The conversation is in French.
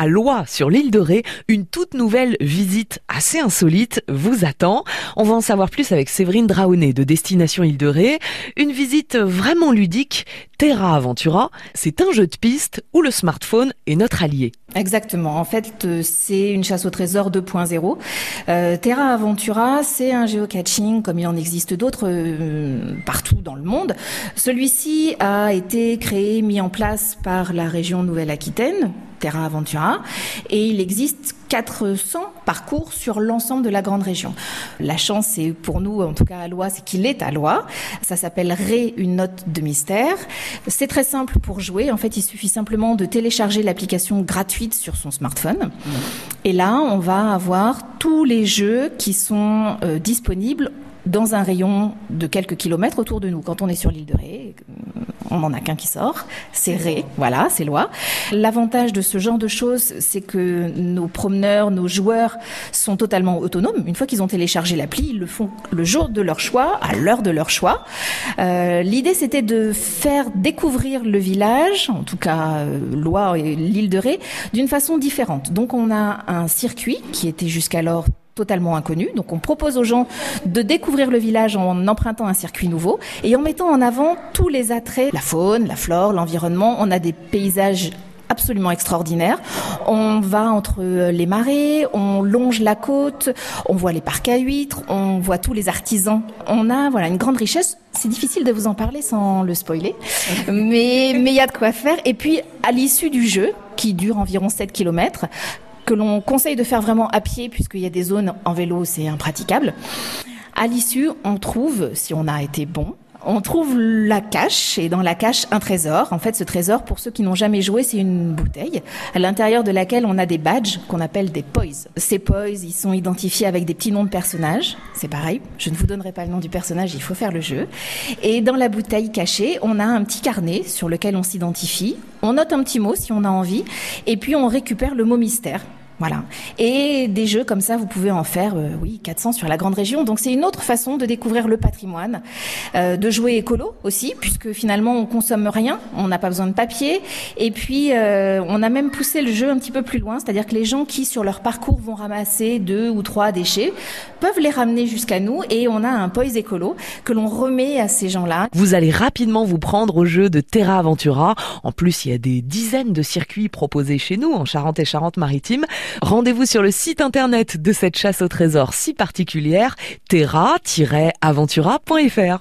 à Loire sur l'île de Ré, une toute nouvelle visite assez insolite vous attend. On va en savoir plus avec Séverine Draonet de Destination Île de Ré. Une visite vraiment ludique. Terra Aventura, c'est un jeu de piste où le smartphone est notre allié. Exactement. En fait, euh, c'est une chasse au trésor 2.0. Euh, Terra Aventura, c'est un géocaching comme il en existe d'autres euh, partout dans le monde. Celui-ci a été créé, mis en place par la région Nouvelle-Aquitaine, Terra Aventura, et il existe 400 parcours sur l'ensemble de la grande région. La chance, c'est pour nous, en tout cas à Loire, c'est qu'il est à Loire. Ça s'appelle Ré, une note de mystère. C'est très simple pour jouer. En fait, il suffit simplement de télécharger l'application gratuite sur son smartphone. Et là, on va avoir tous les jeux qui sont euh, disponibles dans un rayon de quelques kilomètres autour de nous. Quand on est sur l'île de Ré, on n'en a qu'un qui sort, c'est Ré, voilà, c'est loi. L'avantage de ce genre de choses, c'est que nos promeneurs, nos joueurs sont totalement autonomes. Une fois qu'ils ont téléchargé l'appli, ils le font le jour de leur choix, à l'heure de leur choix. Euh, L'idée, c'était de faire découvrir le village, en tout cas euh, Loire et l'île de Ré, d'une façon différente. Donc on a un circuit qui était jusqu'alors totalement inconnu. Donc on propose aux gens de découvrir le village en empruntant un circuit nouveau et en mettant en avant tous les attraits, la faune, la flore, l'environnement. On a des paysages absolument extraordinaires. On va entre les marais, on longe la côte, on voit les parcs à huîtres, on voit tous les artisans. On a voilà une grande richesse. C'est difficile de vous en parler sans le spoiler, mais mais il y a de quoi faire. Et puis à l'issue du jeu, qui dure environ 7 kilomètres, que l'on conseille de faire vraiment à pied puisqu'il y a des zones en vélo, c'est impraticable. À l'issue, on trouve, si on a été bon, on trouve la cache et dans la cache un trésor. En fait, ce trésor, pour ceux qui n'ont jamais joué, c'est une bouteille à l'intérieur de laquelle on a des badges qu'on appelle des poys. Ces poys, ils sont identifiés avec des petits noms de personnages. C'est pareil. Je ne vous donnerai pas le nom du personnage, il faut faire le jeu. Et dans la bouteille cachée, on a un petit carnet sur lequel on s'identifie. On note un petit mot si on a envie. Et puis on récupère le mot mystère. Voilà. Et des jeux comme ça, vous pouvez en faire, euh, oui, 400 sur la grande région. Donc c'est une autre façon de découvrir le patrimoine, euh, de jouer écolo aussi, puisque finalement on consomme rien, on n'a pas besoin de papier. Et puis euh, on a même poussé le jeu un petit peu plus loin, c'est-à-dire que les gens qui sur leur parcours vont ramasser deux ou trois déchets peuvent les ramener jusqu'à nous et on a un poise écolo que l'on remet à ces gens-là. Vous allez rapidement vous prendre au jeu de Terra Aventura. En plus, il y a des dizaines de circuits proposés chez nous en Charente et Charente-Maritime. Rendez-vous sur le site internet de cette chasse au trésor si particulière, terra-aventura.fr.